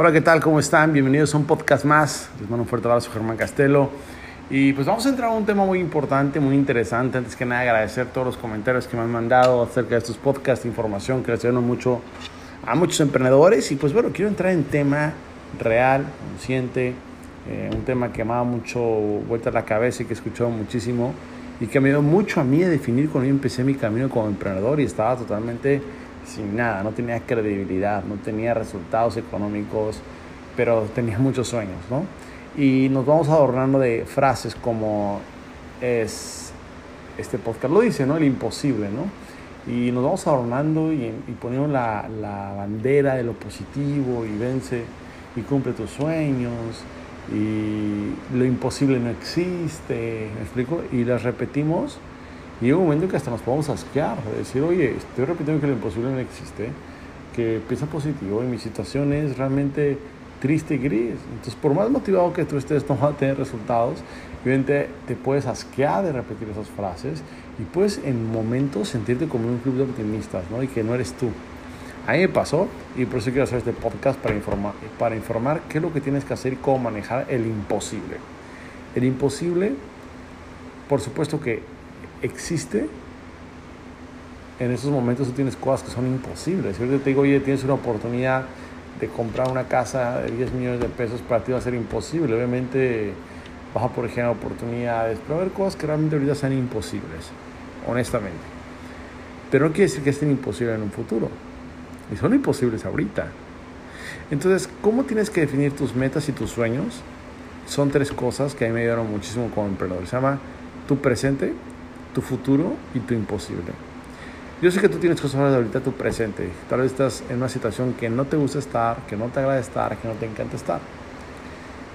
Hola, ¿qué tal? ¿Cómo están? Bienvenidos a un podcast más. Les mando un fuerte abrazo, Germán Castelo. Y pues vamos a entrar a un tema muy importante, muy interesante. Antes que nada, agradecer todos los comentarios que me han mandado acerca de estos podcasts, información que les ayudan mucho a muchos emprendedores. Y pues bueno, quiero entrar en tema real, consciente, eh, un tema que me ha dado mucho vuelta a la cabeza y que he escuchado muchísimo y que me dio mucho a mí a definir cuando yo empecé mi camino como emprendedor y estaba totalmente sin nada, no tenía credibilidad, no tenía resultados económicos, pero tenía muchos sueños, ¿no? Y nos vamos adornando de frases como es, este podcast lo dice, ¿no? El imposible, ¿no? Y nos vamos adornando y, y poniendo la, la bandera de lo positivo y vence y cumple tus sueños y lo imposible no existe, ¿me explico? Y las repetimos y llega un momento que hasta nos podemos asquear, de decir, oye, estoy repitiendo que lo imposible no existe, que piensa positivo y mi situación es realmente triste y gris. Entonces, por más motivado que tú estés, no vas a tener resultados. Obviamente te puedes asquear de repetir esas frases y puedes en momentos sentirte como un club de optimistas, ¿no? Y que no eres tú. A mí me pasó y por eso quiero hacer este podcast para informar, para informar qué es lo que tienes que hacer y cómo manejar el imposible. El imposible, por supuesto que existe. En esos momentos tú tienes cosas que son imposibles. Si yo te digo, oye, tienes una oportunidad de comprar una casa de 10 millones de pesos, para ti va a ser imposible. Obviamente vas a por ejemplo oportunidades, pero haber cosas que realmente ahorita sean imposibles, honestamente. Pero no quiere decir que estén imposibles en un futuro. Y son imposibles ahorita. Entonces, ¿cómo tienes que definir tus metas y tus sueños? Son tres cosas que a mí me ayudaron muchísimo como emprendedor. Se llama tu presente, tu futuro y tu imposible. Yo sé que tú tienes cosas de ahorita tu presente. Tal vez estás en una situación que no te gusta estar, que no te agrada estar, que no te encanta estar.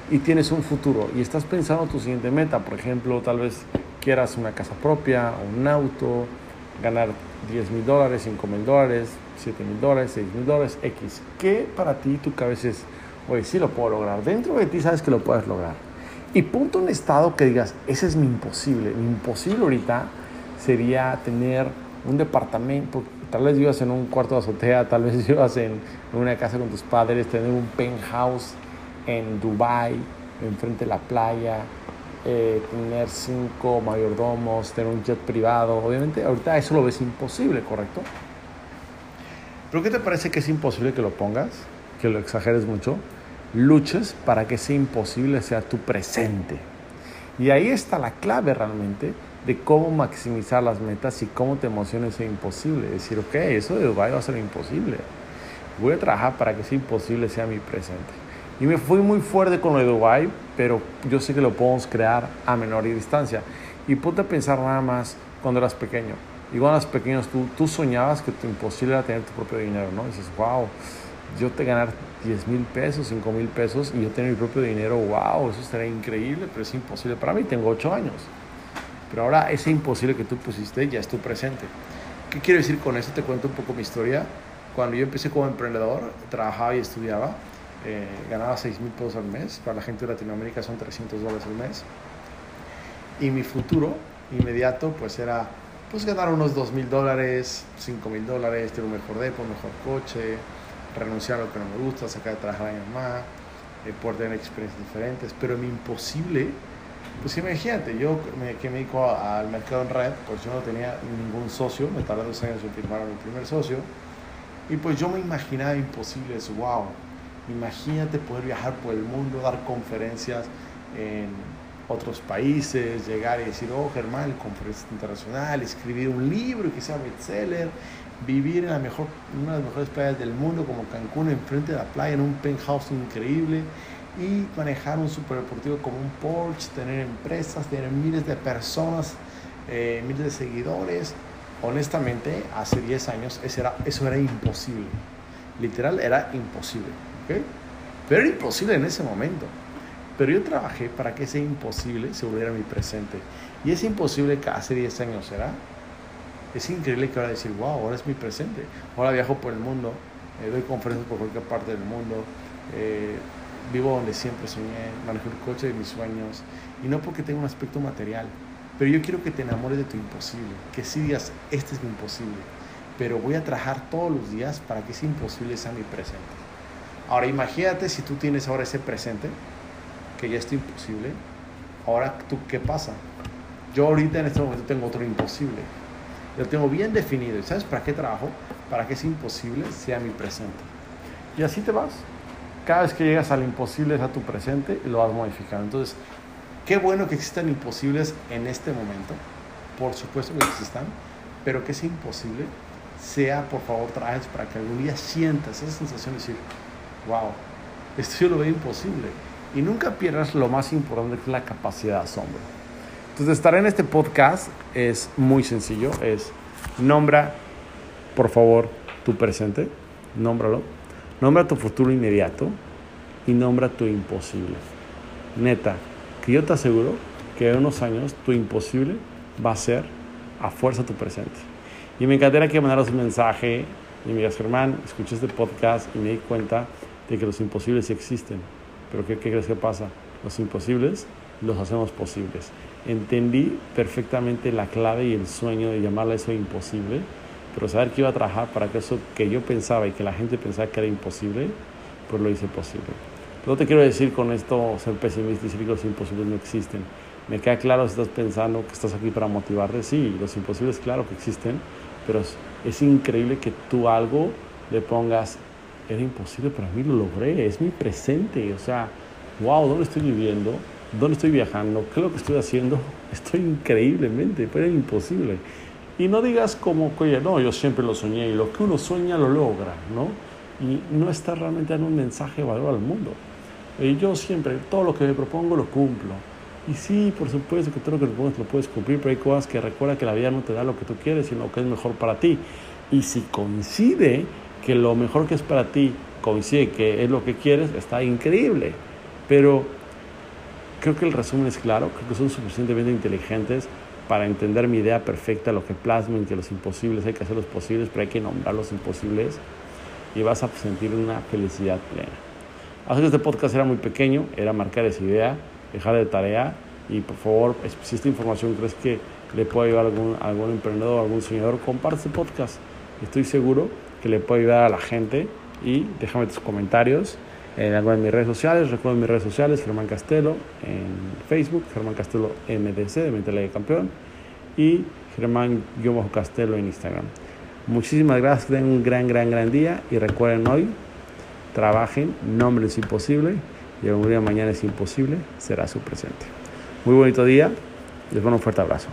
Y tienes un futuro y estás pensando tu siguiente meta. Por ejemplo, tal vez quieras una casa propia, un auto, ganar 10 mil dólares, 5 mil dólares, 7 mil dólares, 6 mil dólares, X. ¿Qué para ti tu cabeza es, oye, sí lo puedo lograr? Dentro de ti sabes que lo puedes lograr. Y punto un estado que digas, ese es mi imposible. Mi imposible ahorita sería tener un departamento, tal vez vivas en un cuarto de azotea, tal vez vivas en una casa con tus padres, tener un penthouse en Dubai, enfrente de la playa, eh, tener cinco mayordomos, tener un jet privado. Obviamente ahorita eso lo ves imposible, ¿correcto? ¿Pero qué te parece que es imposible que lo pongas? Que lo exageres mucho luches para que ese imposible sea tu presente. Y ahí está la clave realmente de cómo maximizar las metas y cómo te emociona ese imposible. Decir, ok, eso de Dubai va a ser imposible. Voy a trabajar para que ese imposible sea mi presente. Y me fui muy fuerte con lo de Dubai, pero yo sé que lo podemos crear a menor distancia. Y ponte a pensar nada más cuando eras pequeño. Y cuando eras pequeño tú, tú soñabas que tu imposible era tener tu propio dinero, ¿no? Y dices, wow, yo te ganar 10 mil pesos, 5 mil pesos y yo tener mi propio dinero, wow, eso estaría increíble, pero es imposible para mí, tengo 8 años. Pero ahora ese imposible que tú pusiste ya es tu presente. ¿Qué quiero decir con eso? Te cuento un poco mi historia. Cuando yo empecé como emprendedor, trabajaba y estudiaba, eh, ganaba 6 mil pesos al mes, para la gente de Latinoamérica son 300 dólares al mes. Y mi futuro inmediato pues era pues ganar unos 2 mil dólares, 5 mil dólares, tener un mejor depo, un mejor coche, renunciar a lo que no me gusta, sacar de trabajar a mi mamá, eh, poder tener experiencias diferentes, pero mi imposible, pues imagínate, yo me, que me dedico al mercado en red, pues yo no tenía ningún socio, me tardé dos años en firmar a mi primer socio, y pues yo me imaginaba imposible eso, wow, imagínate poder viajar por el mundo, dar conferencias en otros países, llegar y decir, oh Germán, conferencia internacional, escribir un libro que sea bestseller, vivir en la mejor, una de las mejores playas del mundo como Cancún, enfrente de la playa, en un penthouse increíble y manejar un superdeportivo como un Porsche, tener empresas, tener miles de personas, eh, miles de seguidores. Honestamente, hace 10 años eso era, eso era imposible. Literal, era imposible. Pero era imposible en ese momento. Pero yo trabajé para que ese imposible se volviera mi presente. Y ese imposible que hace 10 años era es increíble que ahora decir, wow, ahora es mi presente. Ahora viajo por el mundo, eh, doy conferencias por cualquier parte del mundo, eh, vivo donde siempre soñé, manejo el coche de mis sueños, y no porque tenga un aspecto material, pero yo quiero que te enamores de tu imposible, que si digas, este es mi imposible, pero voy a trabajar todos los días para que ese imposible sea mi presente. Ahora imagínate si tú tienes ahora ese presente, que ya está imposible. Ahora, ¿tú qué pasa? Yo ahorita en este momento tengo otro imposible. Lo tengo bien definido. ¿Y sabes para qué trabajo? Para que ese imposible sea mi presente. Y así te vas. Cada vez que llegas al imposible es a tu presente y lo vas modificando. Entonces, qué bueno que existan imposibles en este momento. Por supuesto que existan. Pero que ese imposible sea, por favor, traes para que algún día sientas esa sensación de decir, wow, esto yo lo veo imposible. Y nunca pierdas lo más importante que es la capacidad de asombro. Entonces, estar en este podcast es muy sencillo. Es nombra, por favor, tu presente. Nómbralo. Nombra tu futuro inmediato y nombra tu imposible. Neta, que yo te aseguro que en unos años tu imposible va a ser a fuerza tu presente. Y me encantaría que mandaras un mensaje y me digas, Germán, escuché este podcast y me di cuenta de que los imposibles existen. Pero ¿qué, qué crees que pasa? Los imposibles los hacemos posibles. Entendí perfectamente la clave y el sueño de llamarle eso imposible, pero saber que iba a trabajar para que eso que yo pensaba y que la gente pensaba que era imposible, pues lo hice posible. No te quiero decir con esto ser pesimista y decir que los imposibles no existen. Me queda claro si estás pensando que estás aquí para motivarte. Sí, los imposibles claro que existen, pero es, es increíble que tú algo le pongas, era imposible, para mí lo logré, es mi presente. O sea, wow, ¿dónde estoy viviendo? ¿Dónde estoy viajando? ¿Qué es lo que estoy haciendo? Estoy increíblemente, pero es imposible. Y no digas como, oye, no, yo siempre lo soñé y lo que uno sueña lo logra, ¿no? Y no está realmente dando un mensaje de valor al mundo. Y yo siempre, todo lo que me propongo lo cumplo. Y sí, por supuesto que todo lo que te lo puedes cumplir, pero hay cosas que recuerda que la vida no te da lo que tú quieres, sino lo que es mejor para ti. Y si coincide que lo mejor que es para ti coincide que es lo que quieres, está increíble. Pero creo que el resumen es claro, creo que son suficientemente inteligentes para entender mi idea perfecta, lo que plasmen, que los imposibles hay que hacer los posibles, pero hay que nombrar los imposibles y vas a sentir una felicidad plena. Que este podcast era muy pequeño, era marcar esa idea, dejar de tarea y por favor, si esta información crees que le puede ayudar a algún, algún emprendedor, algún soñador, comparte este podcast. Estoy seguro que le puede ayudar a la gente y déjame tus comentarios en alguna de mis redes sociales. Recuerda mis redes sociales, Germán Castelo en Facebook, Germán Castelo MDC de Mentalidad Campeón y Germán Castelo en Instagram. Muchísimas gracias, tengan un gran, gran, gran día y recuerden hoy, trabajen, nombre es imposible y algún día mañana es imposible, será su presente. Muy bonito día, les mando un fuerte abrazo.